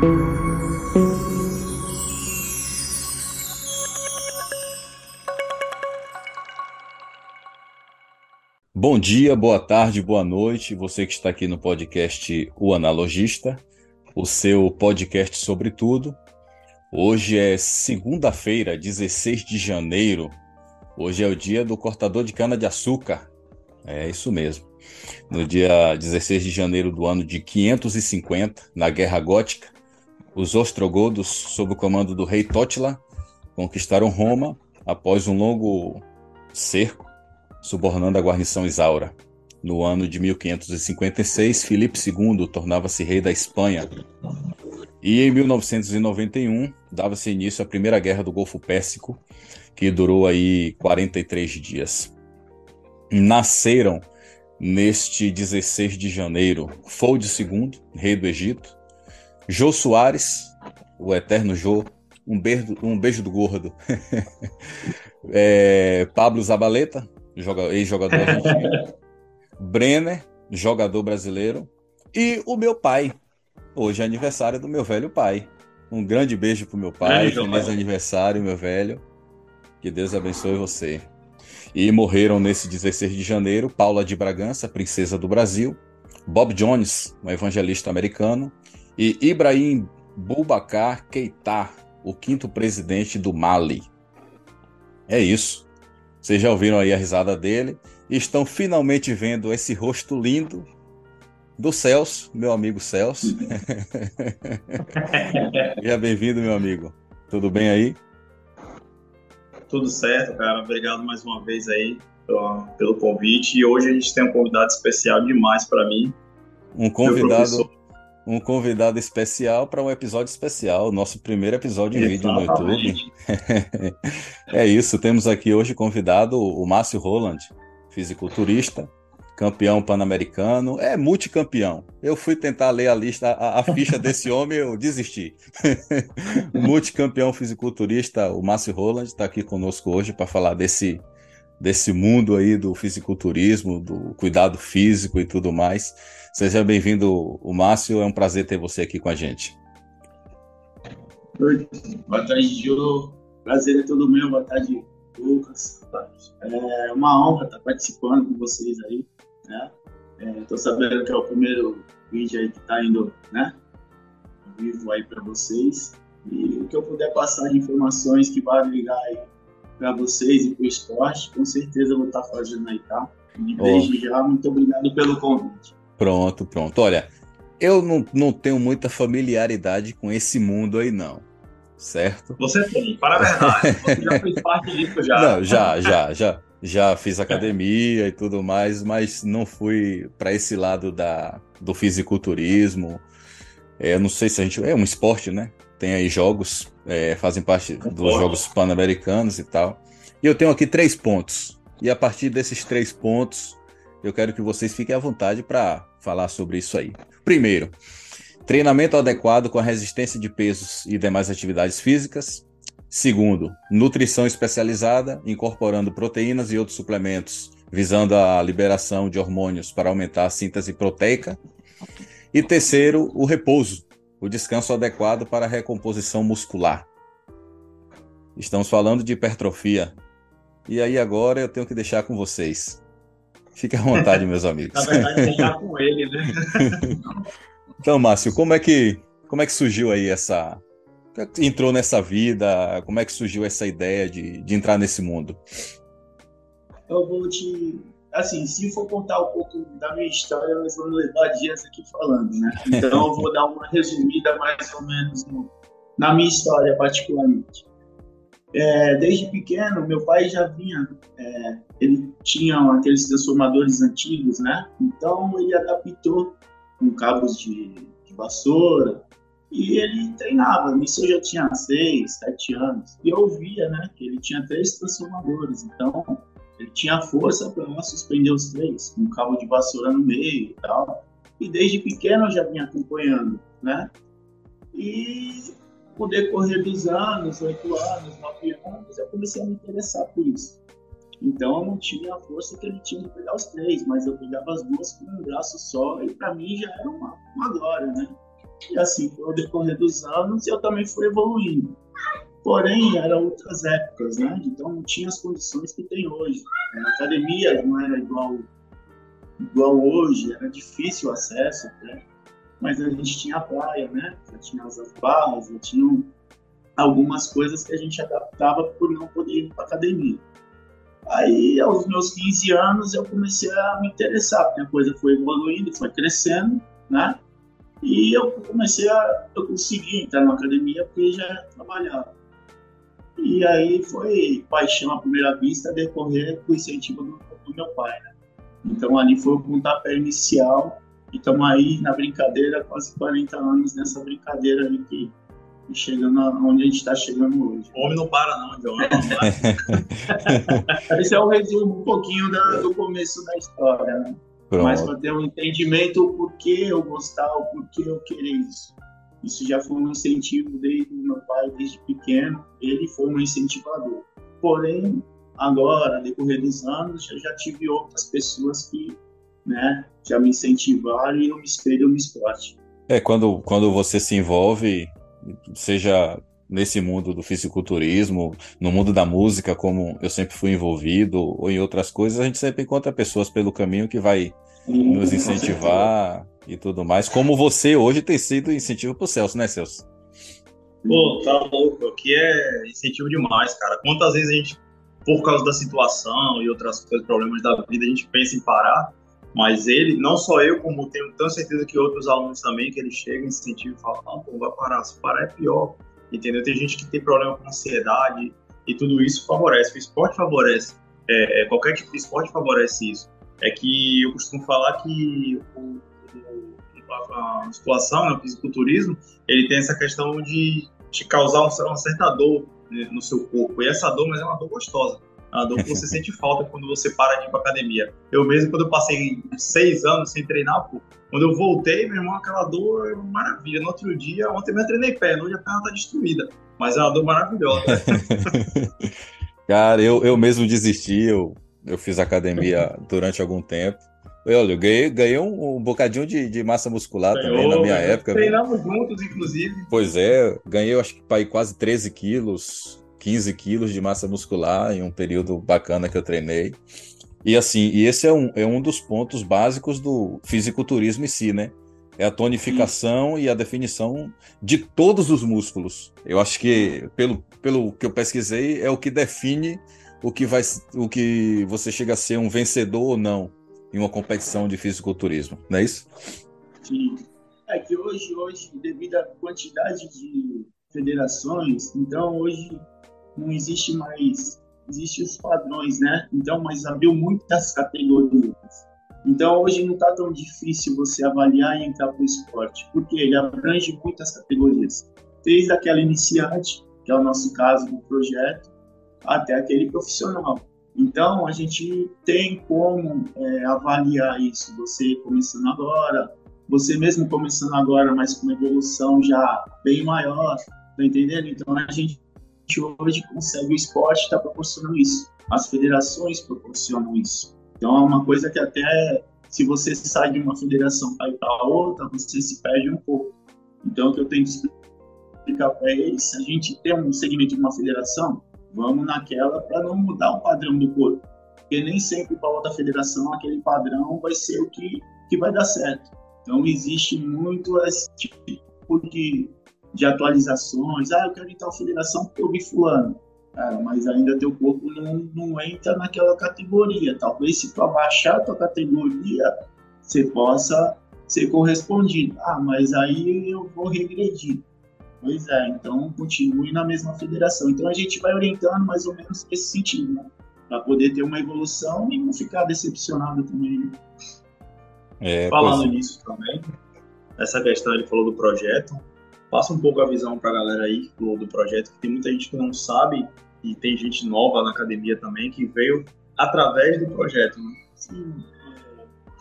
Bom dia, boa tarde, boa noite, você que está aqui no podcast O Analogista, o seu podcast sobre tudo. Hoje é segunda-feira, 16 de janeiro. Hoje é o dia do cortador de cana-de-açúcar. É isso mesmo. No dia 16 de janeiro do ano de 550, na Guerra Gótica, os ostrogodos, sob o comando do rei Totila, conquistaram Roma após um longo cerco subornando a guarnição Isaura. No ano de 1556, Filipe II tornava-se rei da Espanha. E em 1991, dava-se início à Primeira Guerra do Golfo Pérsico, que durou aí 43 dias. Nasceram neste 16 de janeiro Fold II, rei do Egito, Jô Soares, o eterno Jô, um beijo, um beijo do gordo, é, Pablo Zabaleta, ex-jogador argentino, Brenner, jogador brasileiro, e o meu pai. Hoje é aniversário do meu velho pai. Um grande beijo pro meu pai, feliz pai. aniversário, meu velho. Que Deus abençoe você. E morreram nesse 16 de janeiro Paula de Bragança, princesa do Brasil, Bob Jones, um evangelista americano, e Ibrahim Boubacar Keita, o quinto presidente do Mali. É isso. Vocês já ouviram aí a risada dele e estão finalmente vendo esse rosto lindo do Celso, meu amigo Celso. Seja bem-vindo, meu amigo. Tudo bem aí? Tudo certo, cara. Obrigado mais uma vez aí pelo, pelo convite. E hoje a gente tem um convidado especial demais para mim. Um convidado um convidado especial para um episódio especial, nosso primeiro episódio em vídeo no YouTube. é isso, temos aqui hoje convidado o Márcio Roland, fisiculturista, campeão pan-americano, é multicampeão. Eu fui tentar ler a lista, a, a ficha desse homem, eu desisti. multicampeão fisiculturista, o Márcio Roland está aqui conosco hoje para falar desse desse mundo aí do fisiculturismo, do cuidado físico e tudo mais. Seja bem-vindo, o Márcio. É um prazer ter você aqui com a gente. Oi. Boa tarde, Jô. Prazer é todo meu. Boa tarde, Lucas. É uma honra estar participando com vocês aí. Né? Estou é, sabendo que é o primeiro vídeo aí que está indo, né? Vivo aí para vocês. E o que eu puder passar de informações que vai ligar aí para vocês e para o esporte, com certeza eu vou estar fazendo aí, tá? E desde oh. já, muito obrigado pelo convite. Pronto, pronto. Olha, eu não, não tenho muita familiaridade com esse mundo aí, não. Certo? Você tem, para a verdade. Você já fez parte disso já. Não, já, já, já. Já fiz academia e tudo mais, mas não fui para esse lado da, do fisiculturismo. É, não sei se a gente. É um esporte, né? Tem aí jogos, é, fazem parte dos Jogos Pan-Americanos e tal. E eu tenho aqui três pontos. E a partir desses três pontos, eu quero que vocês fiquem à vontade para falar sobre isso aí. Primeiro, treinamento adequado com a resistência de pesos e demais atividades físicas. Segundo, nutrição especializada, incorporando proteínas e outros suplementos, visando a liberação de hormônios para aumentar a síntese proteica. E terceiro, o repouso, o descanso adequado para a recomposição muscular. Estamos falando de hipertrofia. E aí agora eu tenho que deixar com vocês. Fique à vontade, meus amigos. Na verdade, deixar com ele, né? então, Márcio, como é que como é que surgiu aí essa é entrou nessa vida? Como é que surgiu essa ideia de, de entrar nesse mundo? Eu vou te assim, se for contar um pouco da minha história, nós vamos levar dias aqui falando, né? Então eu vou dar uma resumida mais ou menos no, na minha história particularmente. É, desde pequeno, meu pai já vinha, é, ele tinha aqueles transformadores antigos, né? Então ele adaptou com cabos de, de vassoura e ele treinava. Nisso eu já tinha seis, sete anos e eu via, né, que ele tinha três transformadores. Então ele tinha força para suspender os três, com um cabo de vassoura no meio e tal. E desde pequeno eu já vinha acompanhando, né? E com o decorrer dos anos, oito anos, nove anos, eu comecei a me interessar por isso. Então eu não tinha a força que ele tinha de pegar os três, mas eu pegava as duas com um braço só e para mim já era uma, uma glória, né? E assim, ao decorrer dos anos, eu também fui evoluindo. Porém, eram outras épocas, né? Então não tinha as condições que tem hoje. A academia não era igual, igual hoje, era difícil o acesso até. Mas a gente tinha a praia, né? Já tinha as barras, já tinham algumas coisas que a gente adaptava por não poder ir para academia. Aí, aos meus 15 anos, eu comecei a me interessar, porque a coisa foi evoluindo, foi crescendo, né? E eu comecei a, eu consegui entrar na academia porque já trabalhava. E aí foi paixão à primeira vista decorrer do incentivo do, do meu pai, né? Então ali foi o pontapé inicial e estamos aí na brincadeira, quase 40 anos nessa brincadeira aí que chegando onde a gente está chegando hoje. O homem não para, não, John. Esse é o resumo um pouquinho da, do começo da história, né? Pronto. Mas para ter um entendimento o porquê eu gostar, o porquê eu querer isso. Isso já foi um incentivo desde o meu pai, desde pequeno. Ele foi um incentivador. Porém, agora, decorrer dos anos, eu já tive outras pessoas que né, já me incentivaram e eu me espelho no esporte. É, quando, quando você se envolve seja nesse mundo do fisiculturismo, no mundo da música, como eu sempre fui envolvido, ou em outras coisas, a gente sempre encontra pessoas pelo caminho que vai Sim, nos incentivar e tudo mais. Como você hoje tem sido incentivo pro Celso, né, Celso? Pô, tá louco. Aqui é incentivo demais, cara. Quantas vezes a gente, por causa da situação e outras coisas, problemas da vida, a gente pensa em parar, mas ele, não só eu, como tenho tanta certeza que outros alunos também, que eles chegam, incentivam e falam, não, pô, vai parar, se parar é pior, entendeu? Tem gente que tem problema com ansiedade e tudo isso favorece, o esporte favorece, é, é, qualquer tipo de esporte favorece isso. É que eu costumo falar que o, o, a musculação, né, o fisiculturismo, ele tem essa questão de te causar uma certa dor né, no seu corpo, e essa dor, mas é uma dor gostosa a dor que você sente falta quando você para de ir pra academia. Eu mesmo, quando eu passei seis anos sem treinar, pô, quando eu voltei, meu irmão, aquela dor é maravilha. No outro dia, ontem eu treinei perna, hoje a perna tá destruída. Mas é uma dor maravilhosa. Cara, eu, eu mesmo desisti, eu, eu fiz academia durante algum tempo. Olha, eu ganhei, ganhei um, um bocadinho de, de massa muscular Ganhou, também na minha época. Treinamos juntos, inclusive. Pois é, ganhei acho que para quase 13 quilos. 15 quilos de massa muscular em um período bacana que eu treinei. E assim, e esse é um, é um dos pontos básicos do fisiculturismo em si, né? É a tonificação Sim. e a definição de todos os músculos. Eu acho que, pelo, pelo que eu pesquisei, é o que define o que, vai, o que você chega a ser um vencedor ou não em uma competição de fisiculturismo, não é isso? Sim. É que hoje, hoje, devido à quantidade de federações, então hoje não existe mais, existem os padrões, né? Então, mas abriu muitas categorias. Então, hoje não está tão difícil você avaliar e entrar para o esporte, porque ele abrange muitas categorias. Desde aquela iniciante, que é o nosso caso do projeto, até aquele profissional. Então, a gente tem como é, avaliar isso. Você começando agora, você mesmo começando agora, mas com uma evolução já bem maior, tá entendendo? Então, a gente hoje consegue, o esporte está proporcionando isso, as federações proporcionam isso. Então é uma coisa que até se você sai de uma federação para ir para outra, você se perde um pouco. Então o que eu tento explicar para eles, a gente tem um segmento de uma federação, vamos naquela para não mudar o padrão do corpo. Porque nem sempre para outra federação aquele padrão vai ser o que, que vai dar certo. Então existe muito esse tipo de de atualizações. Ah, eu quero entrar na federação porque eu vi fulano. Cara, mas ainda teu corpo não, não entra naquela categoria. Talvez se tu abaixar a tua categoria, você possa ser correspondido. Ah, mas aí eu vou regredir. Pois é, então continue na mesma federação. Então a gente vai orientando mais ou menos nesse sentido, né? Para poder ter uma evolução e não ficar decepcionado também. Né? É, Falando pois... nisso também, essa questão ele falou do projeto, passa um pouco a visão para a galera aí do, do projeto, que tem muita gente que não sabe e tem gente nova na academia também que veio através do projeto. Né? Sim,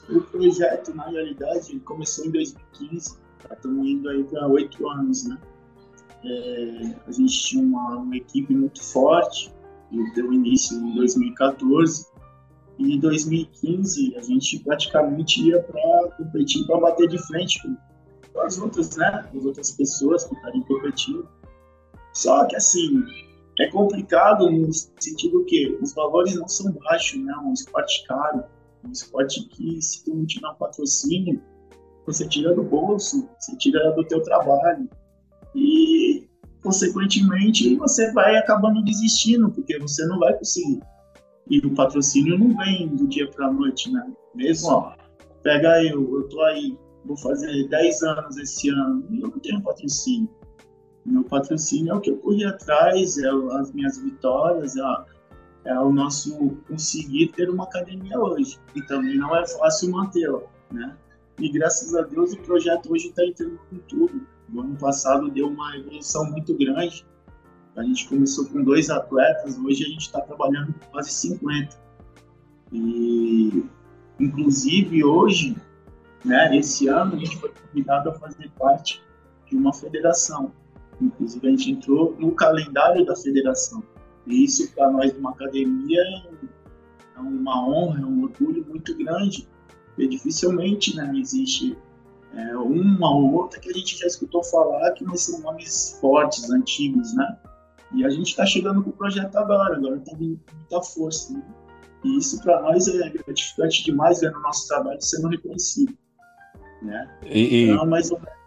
é, o projeto na realidade começou em 2015, estamos indo aí para oito anos, né? É, a gente tinha uma, uma equipe muito forte, e deu início em 2014 e em 2015 a gente praticamente ia para competir para bater de frente com as outras, né? As outras pessoas que estarem competindo. Só que, assim, é complicado no sentido que os valores não são baixos, né? Um esporte caro, um esporte que, se tu não tiver patrocínio, você tira do bolso, você tira do teu trabalho. E, consequentemente, você vai acabando desistindo, porque você não vai conseguir. E o patrocínio não vem do dia para a noite, né? Mesmo, ó, pega eu, eu tô aí, vou fazer 10 anos esse ano, e eu não tenho patrocínio meu patrocínio é o que eu corri atrás, é as minhas vitórias, é, é o nosso conseguir ter uma academia hoje. E também não é fácil mantê-la, né? E graças a Deus o projeto hoje está entrando com tudo. No ano passado deu uma evolução muito grande. A gente começou com dois atletas, hoje a gente está trabalhando com quase 50. E, inclusive, hoje, né, esse ano, a gente foi convidado a fazer parte de uma federação. Inclusive, a gente entrou no calendário da federação. E isso, para nós, uma academia, é uma honra, é um orgulho muito grande. E dificilmente né, existe é, uma ou outra que a gente já escutou falar que são nomes fortes, antigos, né? E a gente está chegando com o projeto agora, agora está vindo com muita força. Né? E isso para nós é gratificante demais ver o nosso trabalho sendo reconhecido. Né? E, então, mais ou menos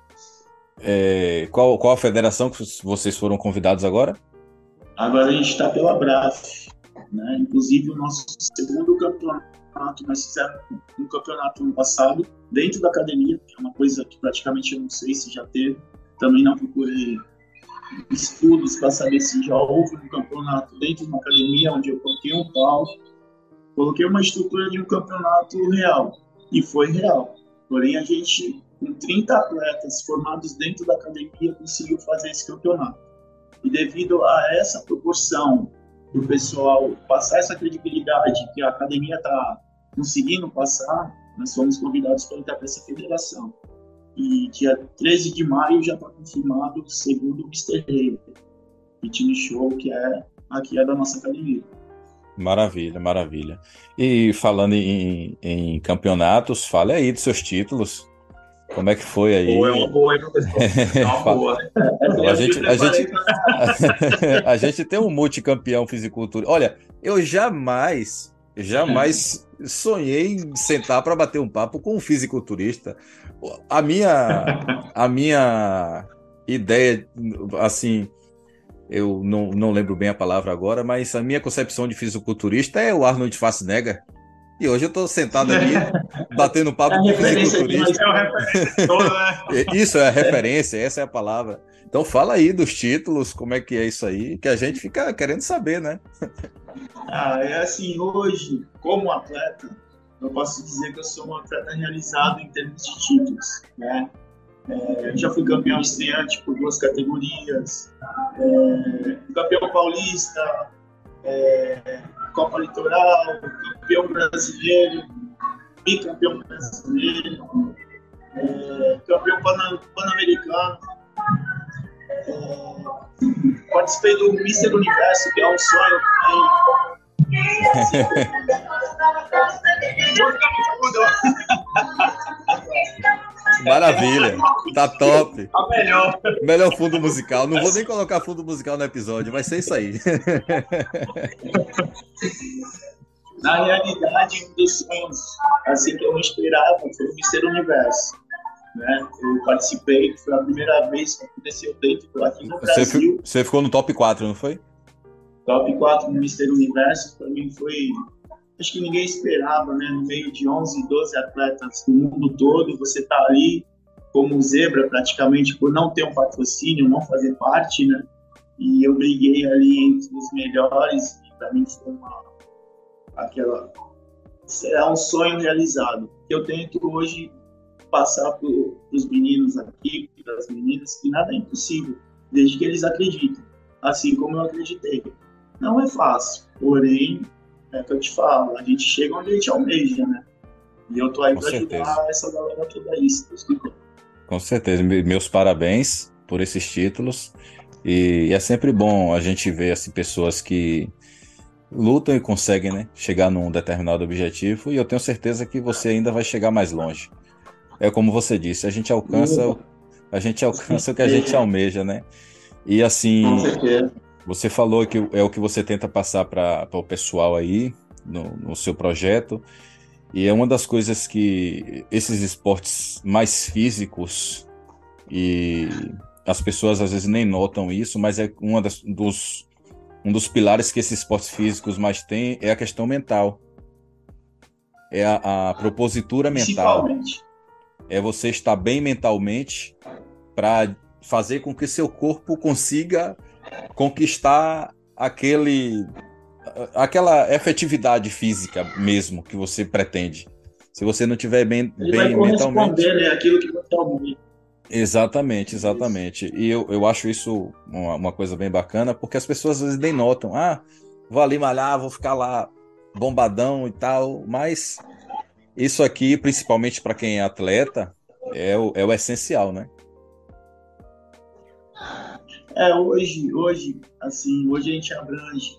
é, qual, qual a federação que vocês foram convidados agora? Agora a gente está pela BRAF. Né? Inclusive, o nosso segundo campeonato, nós fizemos um campeonato no passado, dentro da academia, que é uma coisa que praticamente eu não sei se já teve. Também não procurei estudos para saber se já houve um campeonato dentro de uma academia, onde eu coloquei um palco, coloquei uma estrutura de um campeonato real. E foi real. Porém, a gente com 30 atletas formados dentro da academia, conseguiu fazer esse campeonato. E devido a essa proporção do pessoal passar essa credibilidade que a academia está conseguindo passar, nós fomos convidados para entrar para essa federação. E dia 13 de maio já está confirmado, segundo o Mr. Rei, Fitness Show, que é aqui é da nossa academia. Maravilha, maravilha. E falando em, em campeonatos, fale aí dos seus títulos. Como é que foi aí? Boa, é uma boa, hein, professor? É uma boa. a, gente, a, gente, a gente tem um multicampeão fisicultura. Olha, eu jamais, jamais sonhei em sentar para bater um papo com um fisiculturista. A minha, a minha ideia, assim, eu não, não lembro bem a palavra agora, mas a minha concepção de fisiculturista é o Arnold Schwarzenegger. E hoje eu estou sentado aqui, batendo papo é com o fisiculturista. É né? isso é a referência, essa é a palavra. Então fala aí dos títulos, como é que é isso aí, que a gente fica querendo saber, né? Ah, é assim, hoje, como atleta, eu posso dizer que eu sou um atleta realizado em termos de títulos, né? É, já fui campeão estreante por duas categorias, é, campeão paulista, é, Copa Litoral, campeão brasileiro, bicampeão brasileiro, é, campeão pan-americano. É, participei do Mister Universo, que é um sonho também. Maravilha, tá top. A melhor. Melhor fundo musical. Não vou nem colocar fundo musical no episódio, vai ser isso aí. Na realidade, um dos sonhos assim, que eu não esperava foi o Mister Universo. Né? Eu participei, foi a primeira vez que aconteceu dentro aqui no você Brasil. Você ficou no top 4, não foi? Top 4 no Mister Universo, para mim foi acho que ninguém esperava, né? No meio de 11, 12 atletas do mundo todo, você tá ali como zebra praticamente por não ter um patrocínio, não fazer parte, né? E eu briguei ali entre os melhores e para mim foi uma aquela será um sonho realizado. Eu tento hoje passar para os meninos aqui, para as meninas, que nada é impossível, desde que eles acreditem, assim como eu acreditei. Não é fácil, porém é que eu te falo, a gente chega onde a gente almeja, né? E eu tô aí para ajudar essa galera toda isso. Com certeza. Meus parabéns por esses títulos. E é sempre bom a gente ver assim, pessoas que lutam e conseguem né, chegar num determinado objetivo. E eu tenho certeza que você ainda vai chegar mais longe. É como você disse, a gente alcança a gente alcança o que a gente almeja, né? E assim, você falou que é o que você tenta passar para o pessoal aí no, no seu projeto. E é uma das coisas que esses esportes mais físicos e as pessoas às vezes nem notam isso, mas é uma das, dos um dos pilares que esses esportes físicos mais têm é a questão mental. É a, a propositura mental. É você estar bem mentalmente para fazer com que seu corpo consiga conquistar aquele aquela efetividade física mesmo que você pretende. Se você não tiver bem, Ele bem vai mentalmente. Né, aquilo que você. Exatamente, exatamente. E eu, eu acho isso uma, uma, coisa bem bacana, porque as pessoas às vezes nem notam. Ah, vou ali malhar, vou ficar lá bombadão e tal. Mas isso aqui, principalmente para quem é atleta, é o, é o essencial, né? É, hoje, hoje, assim, hoje a gente abrange.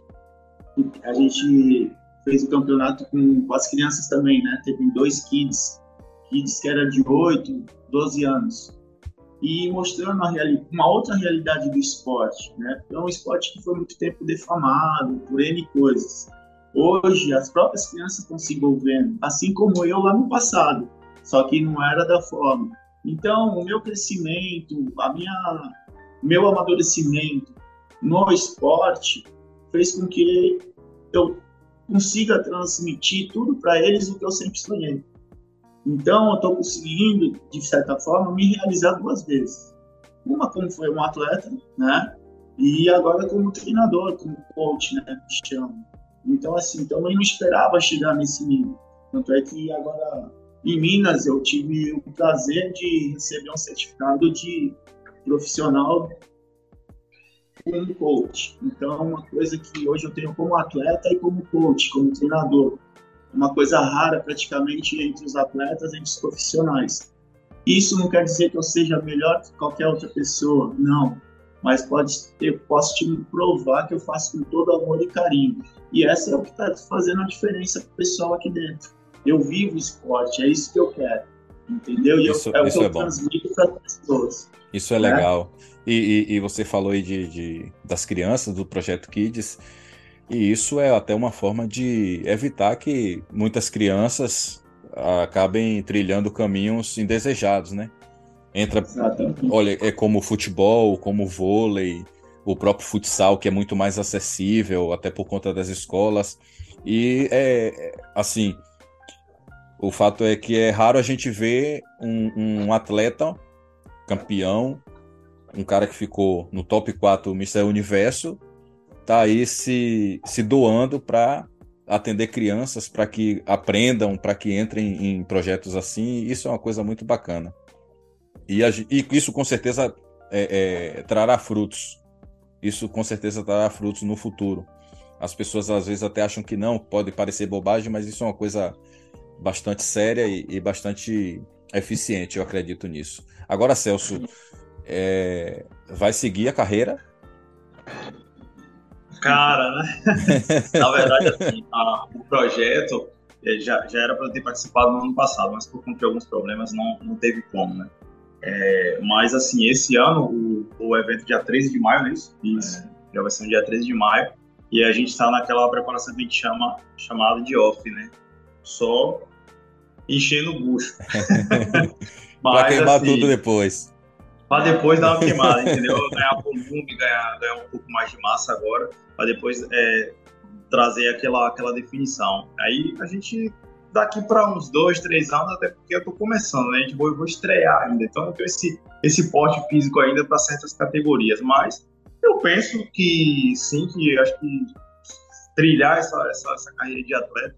A gente fez o campeonato com, com as crianças também, né? Teve dois kids, kids que era de 8, 12 anos e mostrando uma outra realidade do esporte. Né? É um esporte que foi muito tempo defamado por N coisas. Hoje, as próprias crianças estão se envolvendo, assim como eu lá no passado, só que não era da forma. Então, o meu crescimento, a minha, meu amadurecimento no esporte fez com que eu consiga transmitir tudo para eles o que eu sempre sonhei. Então, eu estou conseguindo, de certa forma, me realizar duas vezes. Uma como foi um atleta, né? E agora como treinador, como coach, né? Que chama. Então, assim, também não esperava chegar nesse nível. Tanto é que agora, em Minas, eu tive o prazer de receber um certificado de profissional como coach. Então, é uma coisa que hoje eu tenho como atleta e como coach, como treinador uma coisa rara praticamente entre os atletas, entre os profissionais. Isso não quer dizer que eu seja melhor que qualquer outra pessoa, não. Mas pode ter, posso te provar que eu faço com todo amor e carinho. E essa é o que está fazendo a diferença para o pessoal aqui dentro. Eu vivo esporte, é isso que eu quero. Entendeu? E isso, eu, é o que eu é transmito para as pessoas. Isso é né? legal. E, e, e, você falou aí de, de, das crianças do Projeto Kids. E isso é até uma forma de evitar que muitas crianças acabem trilhando caminhos indesejados, né? Entra, Exatamente. olha, é como o futebol, como o vôlei, o próprio futsal, que é muito mais acessível, até por conta das escolas. E é assim, o fato é que é raro a gente ver um, um atleta campeão, um cara que ficou no top 4 Mr. Universo, tá aí se, se doando para atender crianças, para que aprendam, para que entrem em projetos assim. Isso é uma coisa muito bacana. E, a, e isso com certeza é, é, trará frutos. Isso com certeza trará frutos no futuro. As pessoas às vezes até acham que não, pode parecer bobagem, mas isso é uma coisa bastante séria e, e bastante eficiente, eu acredito nisso. Agora, Celso, é, vai seguir a carreira? Cara, né? Na verdade, assim, a, o projeto eh, já, já era para eu ter participado no ano passado, mas por conta de alguns problemas não, não teve como, né? É, mas, assim, esse ano, o, o evento dia 13 de maio, não é isso? Isso. É, já vai ser no dia 13 de maio. E a gente está naquela preparação que a gente chama chamada de off, né? Só enchendo o bucho. para queimar assim, tudo depois para depois dar uma queimada, entendeu? Ganhar volume, ganhar, ganhar um pouco mais de massa agora, para depois é, trazer aquela, aquela definição. Aí a gente, daqui para uns dois, três anos, até porque eu estou começando, né? A gente vou, vou estrear ainda, então não tenho esse, esse porte físico ainda para certas categorias, mas eu penso que sim, que acho que trilhar essa, essa, essa carreira de atleta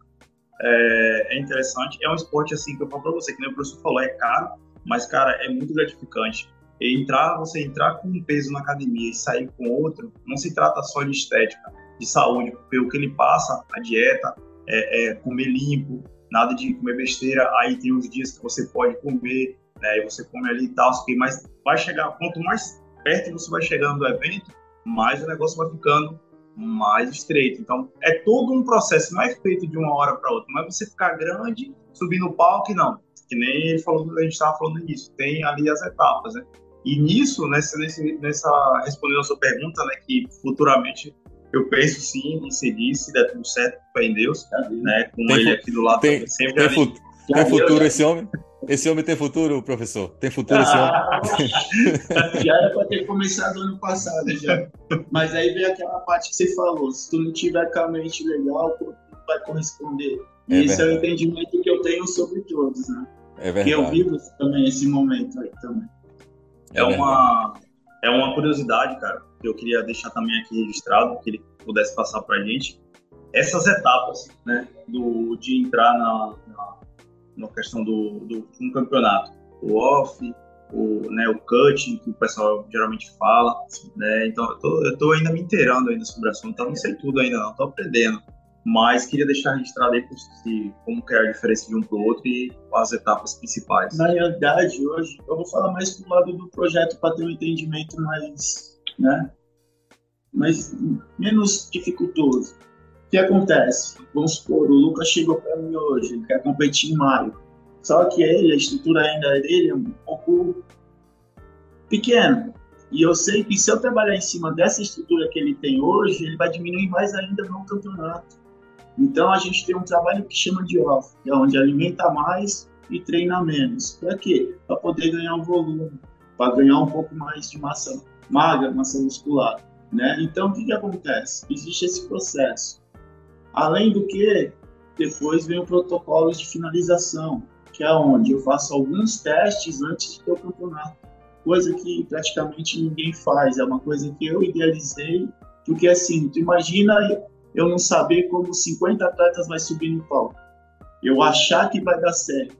é, é, interessante. É um esporte assim que eu falo para você, que nem o professor falou, é caro, mas cara, é muito gratificante entrar, você entrar com um peso na academia e sair com outro, não se trata só de estética, de saúde, porque o que ele passa, a dieta, é, é comer limpo, nada de comer besteira, aí tem os dias que você pode comer, né, e você come ali e tal, mas vai chegar, quanto mais perto você vai chegando do evento, mais o negócio vai ficando mais estreito. Então, é todo um processo, não é feito de uma hora para outra, não é você ficar grande, subir no palco, não. Que nem ele falou, a gente estava falando nisso, tem ali as etapas, né? E nisso, nessa, nessa respondendo a sua pergunta, né, que futuramente eu penso sim em seguir, se der tudo certo, fé em Deus, né, com tem, ele aqui do lado tem, sempre tem, ali. tem futuro esse homem? Esse homem tem futuro, professor? Tem futuro esse homem? já era para ter começado ano passado já. Mas aí vem aquela parte que você falou, se tu não tiver com a mente legal, corpo vai corresponder. E é esse verdade. é o entendimento que eu tenho sobre todos, né? É verdade. Que eu vivo também esse momento aí também. É, é uma, é uma curiosidade, cara, que eu queria deixar também aqui registrado, que ele pudesse passar para a gente. Essas etapas, né, do, de entrar na, na, na questão do, do um campeonato, o off, o, né, o cutting, que o pessoal geralmente fala, né, então eu tô, eu tô ainda me inteirando ainda sobre o assunto, então não sei tudo ainda não, tô aprendendo, mas queria deixar registrado aí como que é a diferença de um para o outro e as etapas principais. Na realidade, hoje, eu vou falar mais do lado do projeto para ter um entendimento mais, né, mais, menos dificultoso. Que acontece? Vamos supor, o Lucas chegou para mim hoje, ele quer competir em maio. Só que ele, a estrutura ainda dele é um pouco pequena. E eu sei que se eu trabalhar em cima dessa estrutura que ele tem hoje, ele vai diminuir mais ainda no campeonato. Então a gente tem um trabalho que chama de off, que é onde alimenta mais e treina menos. Para quê? Para poder ganhar um volume, para ganhar um pouco mais de massa magra, massa muscular. Né? Então o que, que acontece? Existe esse processo. Além do que, depois vem o protocolo de finalização, que é onde eu faço alguns testes antes de ter o campeonato. Coisa que praticamente ninguém faz, é uma coisa que eu idealizei, porque assim, tu imagina eu não saber como 50 atletas vai subir no palco. Eu achar que vai dar certo.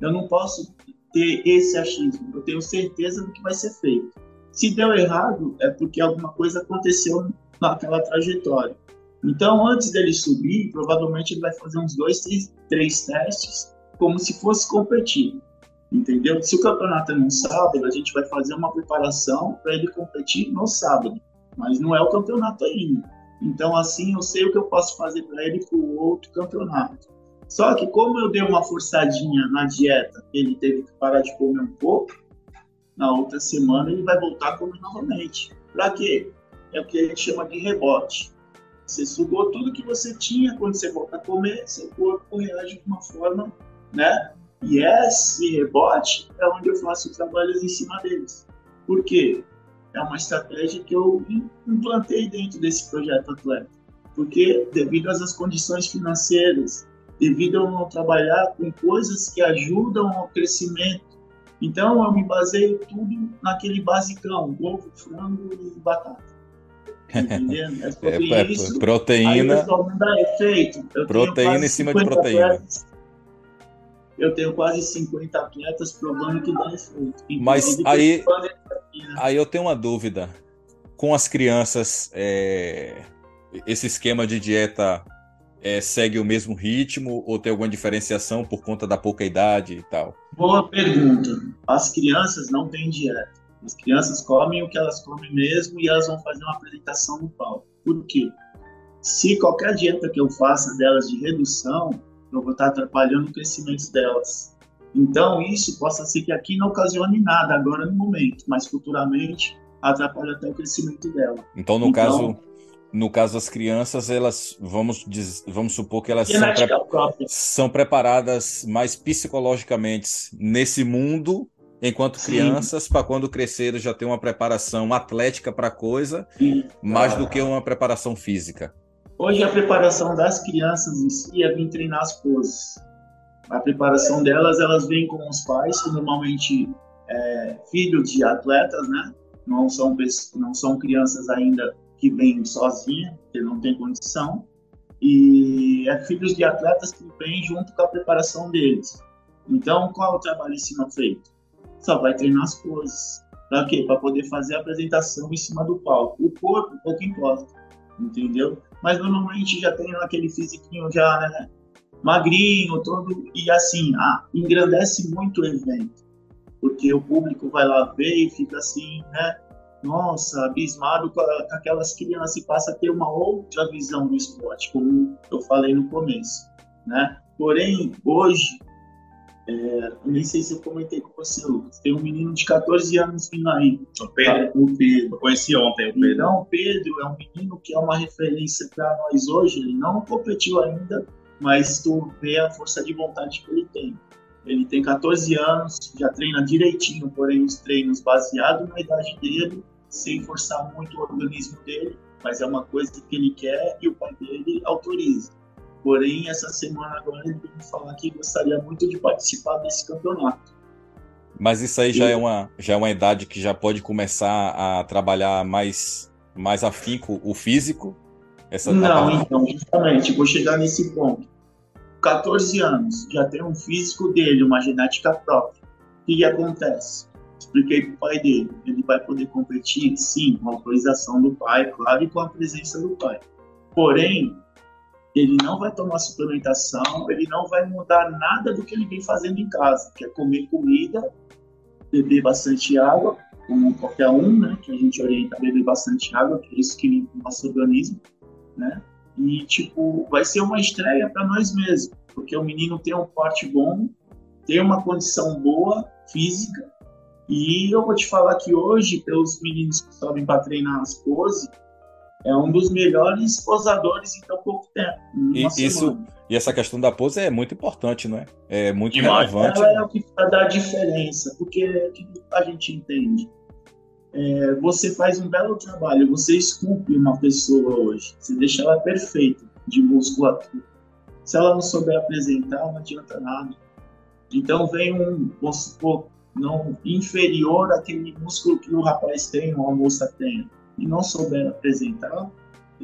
Eu não posso ter esse achismo. Eu tenho certeza do que vai ser feito. Se deu errado, é porque alguma coisa aconteceu naquela trajetória. Então, antes dele subir, provavelmente ele vai fazer uns dois, três, três testes, como se fosse competir. Entendeu? Se o campeonato é no sábado, a gente vai fazer uma preparação para ele competir no sábado. Mas não é o campeonato ainda. Então, assim, eu sei o que eu posso fazer para ele para o outro campeonato. Só que, como eu dei uma forçadinha na dieta, ele teve que parar de comer um pouco, na outra semana ele vai voltar a comer novamente. Para quê? É o que a gente chama de rebote. Você sugou tudo que você tinha, quando você volta a comer, seu corpo reage de uma forma, né? E esse rebote é onde eu faço trabalhos em cima deles. Por quê? é uma estratégia que eu implantei dentro desse projeto atleta. Porque, devido às condições financeiras, devido a não trabalhar com coisas que ajudam ao crescimento, então eu me baseio tudo naquele basicão: ovo, frango e batata. Entendendo? É é, isso. Proteína. Proteína em cima de proteína. Atletas, eu tenho quase 50 atletas provando que dá efeito. Mas aí, aí eu tenho uma dúvida. Com as crianças, é... esse esquema de dieta é, segue o mesmo ritmo ou tem alguma diferenciação por conta da pouca idade e tal? Boa pergunta. As crianças não têm dieta. As crianças comem o que elas comem mesmo e elas vão fazer uma apresentação no palco. Por quê? Se qualquer dieta que eu faça delas de redução, eu vou estar atrapalhando o crescimento delas. Então, isso possa ser que aqui não ocasione nada agora no momento, mas futuramente atrapalha até o crescimento dela. Então, no então, caso, no caso das crianças, elas vamos vamos supor que elas são, pre são preparadas mais psicologicamente nesse mundo enquanto crianças para quando crescerem já ter uma preparação atlética para a coisa, Sim. mais do que uma preparação física. Hoje a preparação das crianças em si é vir treinar as poses. A preparação delas, elas vêm com os pais, que normalmente é filhos de atletas, né? Não são, não são crianças ainda que vêm sozinhas, que não tem condição. E é filhos de atletas que vêm junto com a preparação deles. Então, qual é o trabalho em cima feito? Só vai treinar as poses. Para quê? Para poder fazer a apresentação em cima do palco. O corpo, pouco importa, entendeu? mas normalmente já tem aquele fisiquinho já, né, magrinho, todo, e assim, ah, engrandece muito o evento, porque o público vai lá ver e fica assim, né, nossa, abismado com aquelas crianças e passa a ter uma outra visão do esporte, como eu falei no começo, né, porém, hoje, É, nem sei se eu comentei com você, Lucas. Tem um menino de 14 anos vindo aí. O Pedro. O Pedro. Eu conheci ontem o Pedro. Então, o Pedro é um menino que é uma referência para nós hoje. Ele não competiu ainda, mas tu vê a força de vontade que ele tem. Ele tem 14 anos, já treina direitinho, porém os treinos baseados na idade dele, sem forçar muito o organismo dele, mas é uma coisa que ele quer e o pai dele autoriza. Porém, essa semana agora ele veio falar que gostaria muito de participar desse campeonato. Mas isso aí já é uma, já é uma idade que já pode começar a trabalhar mais, mais afinco o físico? Essa Não, então, justamente, vou chegar nesse ponto. 14 anos, já tem um físico dele, uma genética própria. O que, que acontece? Expliquei para o pai dele. Ele vai poder competir, sim, com a autorização do pai, claro, e com a presença do pai. Porém, ele não vai tomar suplementação, ele não vai mudar nada do que ele vem fazendo em casa, que é comer comida, beber bastante água, como qualquer um, né, que a gente orienta a beber bastante água, que é isso que limpa o nosso organismo, né, e, tipo, vai ser uma estreia para nós mesmos, porque o menino tem um porte bom, tem uma condição boa física, e eu vou te falar que hoje, pelos meninos que sobem para treinar as poses, é um dos melhores posadores em tão pouco tempo. E, isso, e essa questão da pose é muito importante, não é? É muito Demais. relevante. Ela é o que vai dar a diferença, porque é que a gente entende. É, você faz um belo trabalho, você esculpe uma pessoa hoje, você deixa ela perfeita de musculatura. Se ela não souber apresentar, não adianta nada. Então vem um, vamos supor, não inferior àquele músculo que o rapaz tem ou a moça tem e não souber apresentar,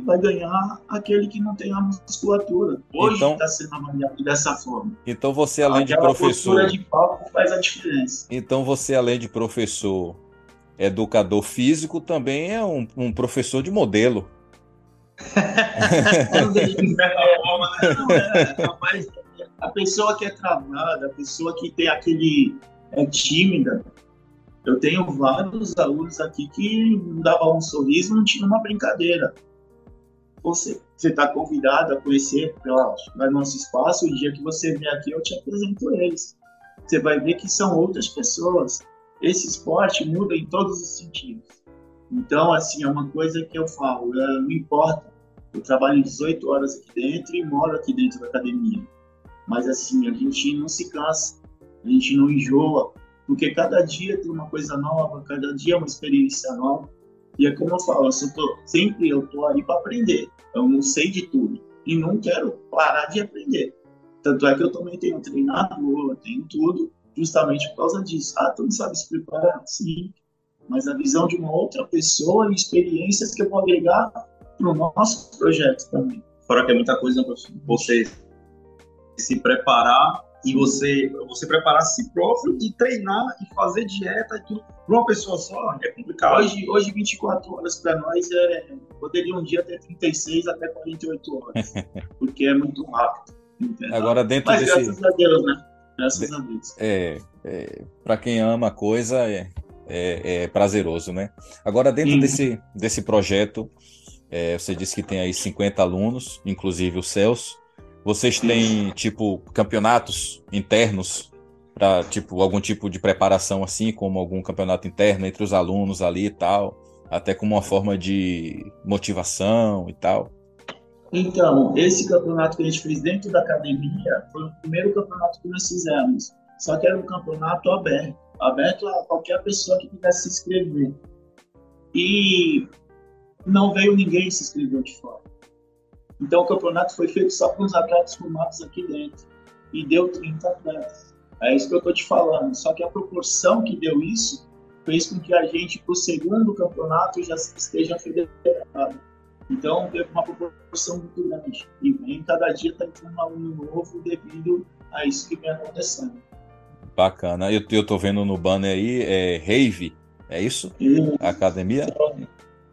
vai ganhar aquele que não tem a musculatura. Hoje está então, sendo avaliado dessa forma. Então você, além Aquela de professor. de palco faz a diferença. Então você, além de professor, educador físico, também é um, um professor de modelo. a pessoa que é travada, a pessoa que tem aquele é tímida, eu tenho vários alunos aqui que davam um sorriso não tinha uma brincadeira. Você está convidado a conhecer pela, no nosso espaço, o dia que você vier aqui eu te apresento eles. Você vai ver que são outras pessoas. Esse esporte muda em todos os sentidos. Então, assim, é uma coisa que eu falo, é, não importa, eu trabalho 18 horas aqui dentro e moro aqui dentro da academia. Mas, assim, a gente não se cansa, a gente não enjoa, porque cada dia tem uma coisa nova, cada dia é uma experiência nova. E é como eu falo, eu tô, sempre eu tô aí para aprender. Eu não sei de tudo e não quero parar de aprender. Tanto é que eu também tenho treinador, eu tenho tudo, justamente por causa disso. Ah, tu não sabe se preparar? Sim. Mas a visão de uma outra pessoa e experiências que eu vou agregar para o nosso projeto também. Fora que é muita coisa para você se preparar e você, você preparar si próprio e treinar e fazer dieta e tudo para uma pessoa só é complicado. Hoje, hoje 24 horas para nós é poderia um dia ter 36 até 48 horas, porque é muito rápido. Entendeu? Agora dentro Mas desse graças a Deus, né? Graças a Deus. É, é para quem ama a coisa é, é, é, prazeroso, né? Agora dentro desse desse projeto, é, você disse que tem aí 50 alunos, inclusive o Celso. Vocês têm, tipo, campeonatos internos para tipo algum tipo de preparação assim, como algum campeonato interno entre os alunos ali e tal, até como uma forma de motivação e tal. Então, esse campeonato que a gente fez dentro da academia foi o primeiro campeonato que nós fizemos. Só que era um campeonato aberto, aberto a qualquer pessoa que quisesse se inscrever. E não veio ninguém se inscrever de fora. Então o campeonato foi feito só com os atletas formados aqui dentro. E deu 30 atletas. É isso que eu estou te falando. Só que a proporção que deu isso fez com que a gente, para o segundo campeonato, já esteja federado. Então teve uma proporção muito grande. E vem cada dia está entrando um aluno novo devido a isso que vem acontecendo. Bacana. Eu, eu tô vendo no banner aí, é Rave, é isso? isso. Academia?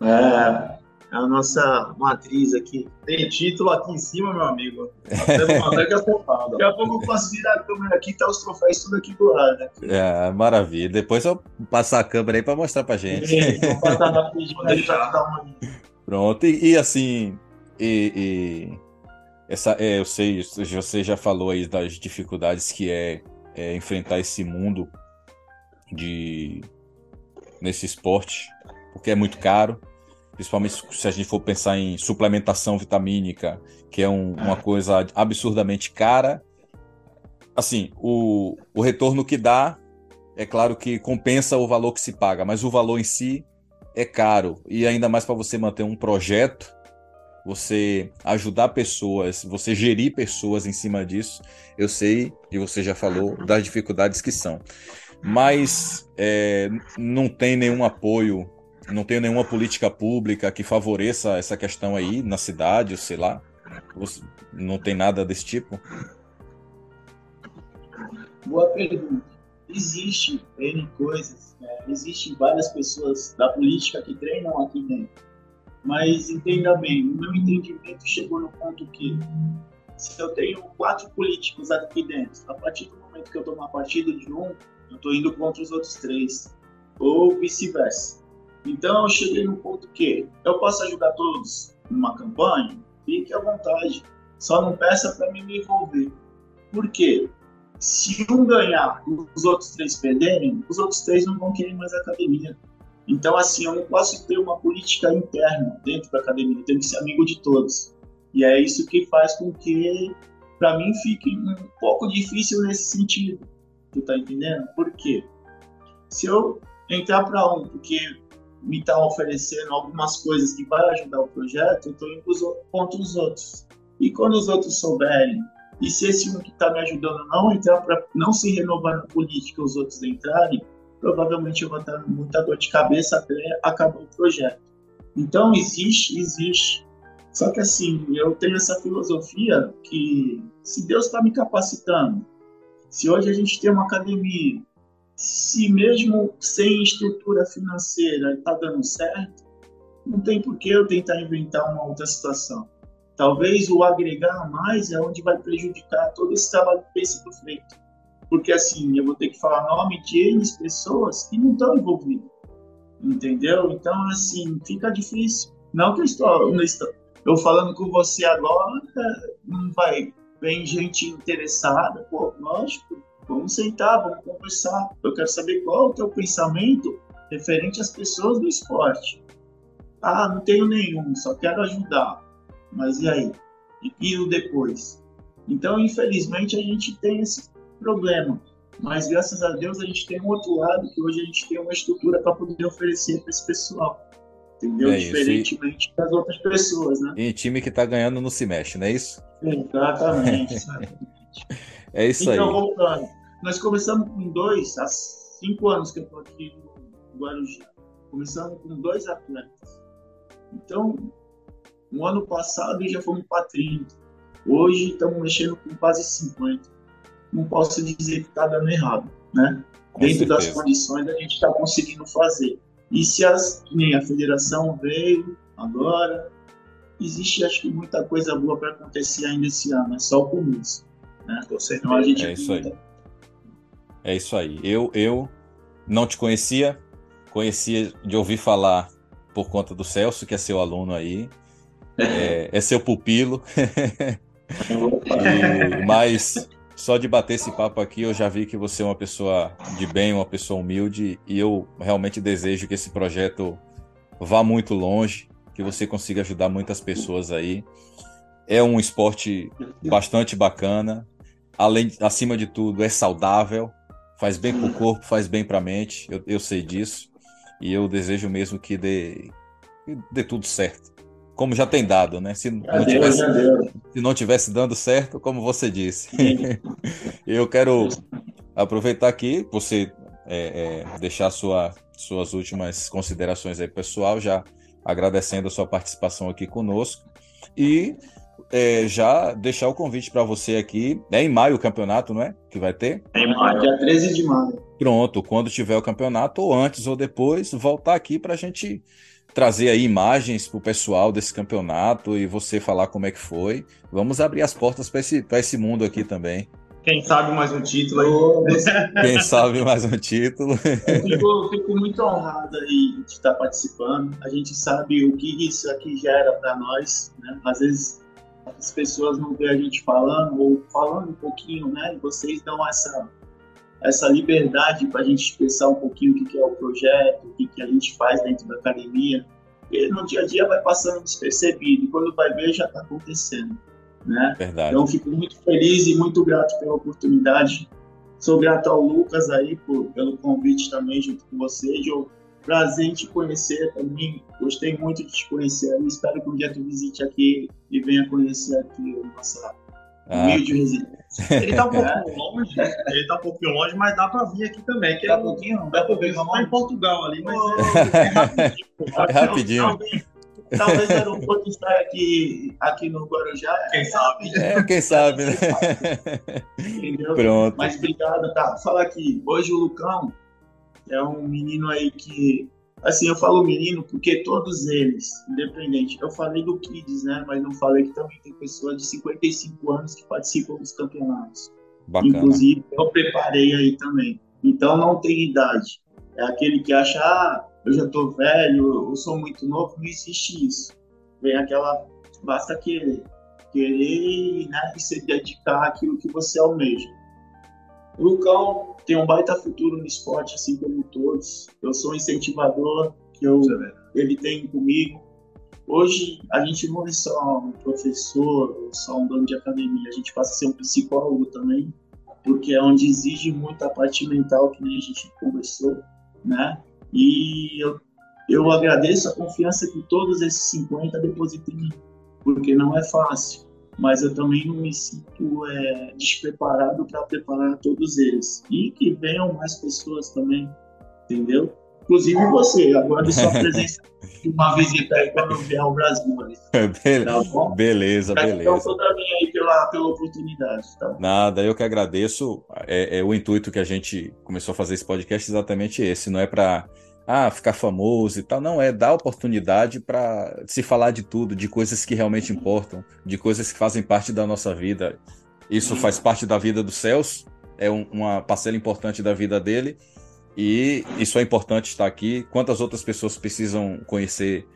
É, é a nossa matriz aqui. Tem título aqui em cima, meu amigo. Até, daqui, a pouco, daqui a pouco eu posso virar a câmera aqui, tá os troféus tudo aqui do lado. Né? É, maravilha. Depois eu passar a câmera aí para mostrar pra gente. É, vou passar na frente pra dar uma. Pronto, e, e assim, e, e, essa, é, eu sei, você já falou aí das dificuldades que é é, enfrentar esse mundo de nesse esporte, porque é muito caro, principalmente se a gente for pensar em suplementação vitamínica, que é um, uma coisa absurdamente cara. Assim, o, o retorno que dá, é claro que compensa o valor que se paga, mas o valor em si é caro. E ainda mais para você manter um projeto, você ajudar pessoas, você gerir pessoas em cima disso, eu sei, e você já falou, das dificuldades que são. Mas é, não tem nenhum apoio, não tem nenhuma política pública que favoreça essa questão aí na cidade, ou sei lá. Não tem nada desse tipo? Boa pergunta. Existe N coisas, né? existem várias pessoas da política que treinam aqui dentro mas entenda bem, o meu entendimento chegou no ponto que se eu tenho quatro políticos aqui dentro, a partir do momento que eu tomo partido de um, eu estou indo contra os outros três, ou vice-versa. Então eu cheguei no ponto que eu posso ajudar todos numa campanha, fique à vontade, só não peça para mim me envolver. Por quê? Se um ganhar os outros três perderem, os outros três não vão querer mais academia. Então, assim, eu não posso ter uma política interna dentro da academia, eu tenho que ser amigo de todos. E é isso que faz com que, para mim, fique um pouco difícil nesse sentido. Tu tá entendendo? Por quê? Se eu entrar para um porque me está oferecendo algumas coisas que vai ajudar o projeto, eu estou indo contra os outros. E quando os outros souberem, e se esse um que está me ajudando não entrar para não se renovar na política, os outros entrarem, provavelmente eu vou ter muita dor de cabeça até acabar o projeto. Então, existe, existe. Só que assim, eu tenho essa filosofia que se Deus está me capacitando, se hoje a gente tem uma academia, se mesmo sem estrutura financeira está dando certo, não tem por que eu tentar inventar uma outra situação. Talvez o agregar mais é onde vai prejudicar todo esse trabalho que tem sido feito porque assim, eu vou ter que falar nome de N pessoas que não estão envolvidas, entendeu? Então, assim, fica difícil. Não que eu estou, não estou eu falando com você agora, não vai, vem gente interessada, pô, lógico, vamos sentar, vamos conversar. Eu quero saber qual é o teu pensamento referente às pessoas do esporte. Ah, não tenho nenhum, só quero ajudar. Mas e aí? E o depois? Então, infelizmente, a gente tem esse problema. Mas graças a Deus a gente tem um outro lado que hoje a gente tem uma estrutura para poder oferecer para esse pessoal. Entendeu? É Diferentemente das outras pessoas, né? E time que está ganhando não se mexe, não é isso? Exatamente. é isso então, aí. Então, voltando. Nós começamos com dois, há cinco anos que eu estou aqui no Guarujá. Começamos com dois atletas. Então, no ano passado já fomos para 30. Hoje estamos mexendo com quase 50 não posso dizer que está dando errado, né? Com Dentro certeza. das condições a gente está conseguindo fazer. E se as, nem a federação veio agora, existe acho que muita coisa boa para acontecer ainda esse ano, é só o começo. Né? Então a gente é isso aí. É isso aí. Eu, eu não te conhecia, conhecia de ouvir falar por conta do Celso, que é seu aluno aí, é, é seu pupilo. e, mas só de bater esse papo aqui, eu já vi que você é uma pessoa de bem, uma pessoa humilde, e eu realmente desejo que esse projeto vá muito longe, que você consiga ajudar muitas pessoas aí. É um esporte bastante bacana, além, acima de tudo, é saudável, faz bem para o corpo, faz bem para a mente, eu, eu sei disso, e eu desejo mesmo que dê, que dê tudo certo como já tem dado, né? Se não, tivesse, se não tivesse dando certo, como você disse. eu quero aproveitar aqui, você é, é, deixar sua, suas últimas considerações aí, pessoal, já agradecendo a sua participação aqui conosco. E é, já deixar o convite para você aqui. É em maio o campeonato, não é? Que vai ter? É em maio, dia 13 de maio. Pronto, quando tiver o campeonato, ou antes ou depois, voltar aqui para a gente trazer aí imagens para o pessoal desse campeonato e você falar como é que foi. Vamos abrir as portas para esse, esse mundo aqui também. Quem sabe mais um título aí. Quem sabe mais um título. Eu fico, fico, muito honrado aí de estar participando. A gente sabe o que isso aqui gera para nós. Né? Às vezes as pessoas não veem a gente falando ou falando um pouquinho, né? E vocês dão essa essa liberdade para a gente expressar um pouquinho o que, é o projeto, o que, que a gente faz dentro da academia. E no dia a dia vai passando despercebido, e quando vai ver já está acontecendo. Né? Verdade. Então fico muito feliz e muito grato pela oportunidade. Sou grato ao Lucas aí por, pelo convite também junto com você, Joe. Prazer em te conhecer também. Gostei muito de te conhecer. Espero que um dia tu visite aqui e venha conhecer aqui a nossa ah. humilde residência. Ele tá um pouquinho é. longe, ele tá um pouquinho longe, mas dá para vir aqui também. Que dá é um pouquinho, dá para vir. Vamos em Portugal ali, mas é, é rapidinho. É rapidinho. Talvez, talvez o aeroporto estar aqui, aqui no Guarujá. Quem sabe? É, quem sabe, né? Entendeu? Pronto. Mas obrigado, tá? Fala aqui, hoje o Lucão é um menino aí que assim, eu falo menino porque todos eles, independente, eu falei do Kids, né, mas não falei que também tem pessoas de 55 anos que participam dos campeonatos. Bacana. Inclusive, eu preparei aí também. Então, não tem idade. É aquele que acha, ah, eu já tô velho, eu sou muito novo, não existe isso. Vem aquela, basta querer. Querer né, e se dedicar àquilo que você almeja. Lucão tem um baita futuro no esporte, assim como todos. Eu sou um incentivador que eu, ele tem comigo. Hoje, a gente não é só um professor ou só um dono de academia, a gente passa a ser um psicólogo também, porque é onde exige muito a parte mental, que nem a gente conversou, né? E eu, eu agradeço a confiança que todos esses 50 depositam em mim, porque não é fácil mas eu também não me sinto é, despreparado para preparar todos eles. E que venham mais pessoas também, entendeu? Inclusive você, agora sua presença de uma visita aí quando vier ao Brasil. Tá bom? Beleza, beleza. Então, toda minha aí pela, pela oportunidade. Tá Nada, eu que agradeço. É, é, o intuito que a gente começou a fazer esse podcast exatamente esse. Não é para ah, ficar famoso e tal. Não, é dar oportunidade para se falar de tudo, de coisas que realmente importam, de coisas que fazem parte da nossa vida. Isso faz parte da vida do Celso, é um, uma parcela importante da vida dele, e isso é importante estar aqui. Quantas outras pessoas precisam conhecer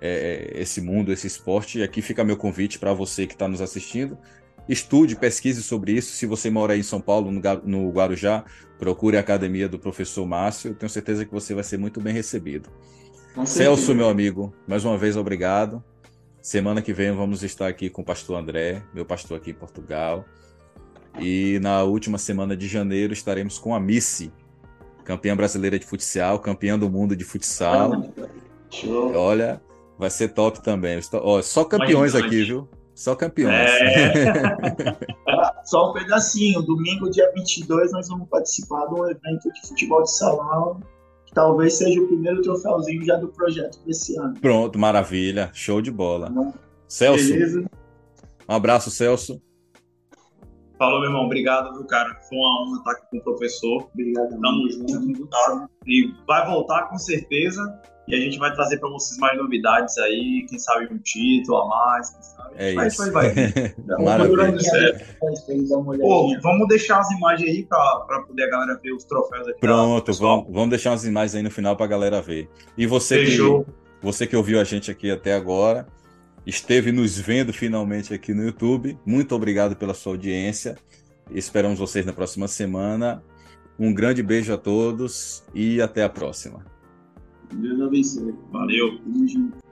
é, esse mundo, esse esporte? E aqui fica meu convite para você que está nos assistindo. Estude, pesquise sobre isso. Se você mora aí em São Paulo, no Guarujá, procure a academia do professor Márcio. Tenho certeza que você vai ser muito bem recebido. Celso, meu amigo, mais uma vez obrigado. Semana que vem vamos estar aqui com o pastor André, meu pastor aqui em Portugal. E na última semana de janeiro estaremos com a Missy, campeã brasileira de futsal, campeã do mundo de futsal. Show. Olha, vai ser top também. Estou, só campeões aqui, viu? Só campeões. É... Só um pedacinho. Domingo, dia 22, nós vamos participar de um evento de futebol de salão. Que talvez seja o primeiro troféuzinho já do projeto desse ano. Pronto, maravilha. Show de bola. Tá Celso. Beleza. Um abraço, Celso. Falou, meu irmão. Obrigado, viu, cara? Foi uma honra estar aqui com o professor. Obrigado. Tamo junto. Tá? E vai voltar com certeza. E a gente vai trazer para vocês mais novidades aí, quem sabe um título a mais, quem sabe. É vai, isso. Vai, vai, vai. Maravilha. Pô, vamos deixar as imagens aí para poder a galera ver os troféus aqui. Pronto, vamos, vamos deixar as imagens aí no final para a galera ver. E você Fechou. que, você que ouviu a gente aqui até agora, esteve nos vendo finalmente aqui no YouTube, muito obrigado pela sua audiência. Esperamos vocês na próxima semana. Um grande beijo a todos e até a próxima. Deus abençoe. Valeu. Tamo junto.